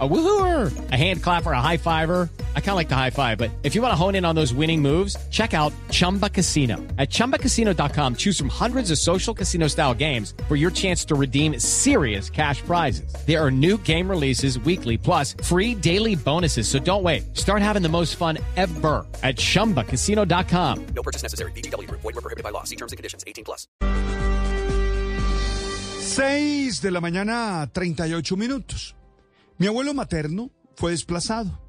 A woohooer, a hand clapper, a high fiver. I kind of like the high five, but if you want to hone in on those winning moves, check out Chumba Casino. At ChumbaCasino.com, choose from hundreds of social casino style games for your chance to redeem serious cash prizes. There are new game releases weekly, plus free daily bonuses. So don't wait. Start having the most fun ever at ChumbaCasino.com. No purchase necessary. BGW. Void were prohibited by law. See terms and conditions. 18 plus. 6 de la mañana, 38 minutos. Mi abuelo materno fue desplazado.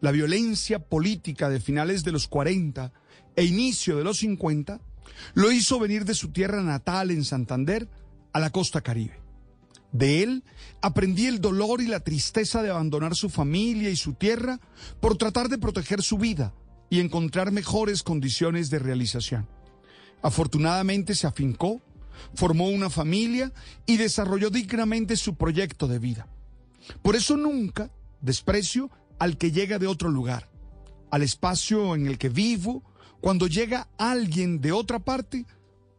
La violencia política de finales de los 40 e inicio de los 50 lo hizo venir de su tierra natal en Santander a la costa caribe. De él aprendí el dolor y la tristeza de abandonar su familia y su tierra por tratar de proteger su vida y encontrar mejores condiciones de realización. Afortunadamente se afincó, formó una familia y desarrolló dignamente su proyecto de vida. Por eso nunca desprecio al que llega de otro lugar, al espacio en el que vivo. Cuando llega alguien de otra parte,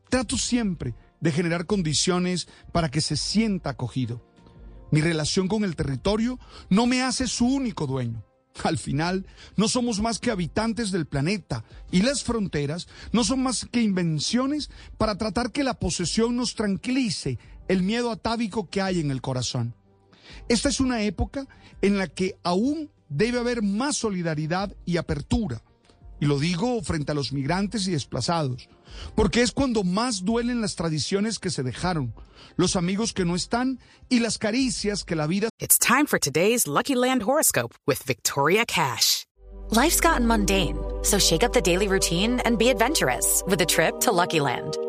trato siempre de generar condiciones para que se sienta acogido. Mi relación con el territorio no me hace su único dueño. Al final, no somos más que habitantes del planeta y las fronteras no son más que invenciones para tratar que la posesión nos tranquilice el miedo atávico que hay en el corazón. Esta es una época en la que aún debe haber más solidaridad y apertura. Y lo digo frente a los migrantes y desplazados, porque es cuando más duelen las tradiciones que se dejaron, los amigos que no están y las caricias que la vida It's time for today's Lucky Land horoscope with Victoria Cash. Life's gotten mundane, so shake up the daily routine and be adventurous with a trip to Lucky Land.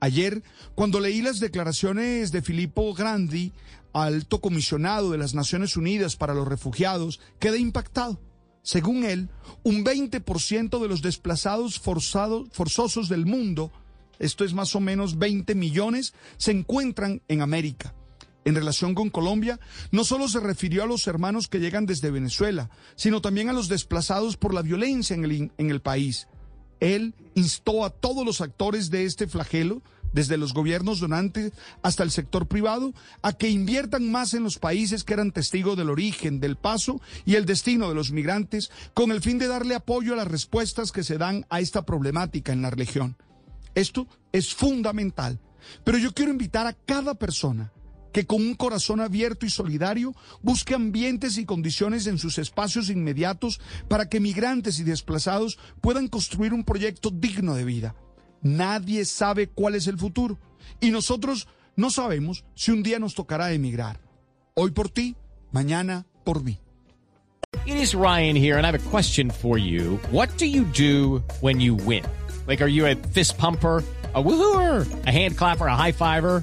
Ayer, cuando leí las declaraciones de Filippo Grandi, alto comisionado de las Naciones Unidas para los Refugiados, quedé impactado. Según él, un 20% de los desplazados forzados, forzosos del mundo, esto es más o menos 20 millones, se encuentran en América. En relación con Colombia, no solo se refirió a los hermanos que llegan desde Venezuela, sino también a los desplazados por la violencia en el, en el país. Él instó a todos los actores de este flagelo, desde los gobiernos donantes hasta el sector privado, a que inviertan más en los países que eran testigos del origen, del paso y el destino de los migrantes, con el fin de darle apoyo a las respuestas que se dan a esta problemática en la región. Esto es fundamental, pero yo quiero invitar a cada persona que con un corazón abierto y solidario busque ambientes y condiciones en sus espacios inmediatos para que migrantes y desplazados puedan construir un proyecto digno de vida. Nadie sabe cuál es el futuro y nosotros no sabemos si un día nos tocará emigrar. Hoy por ti, mañana por mí. It is Ryan here, and I have a question for you. What do you do when you win? Like, are you a fist pumper? A woohooer, a hand clapper, a high fiver.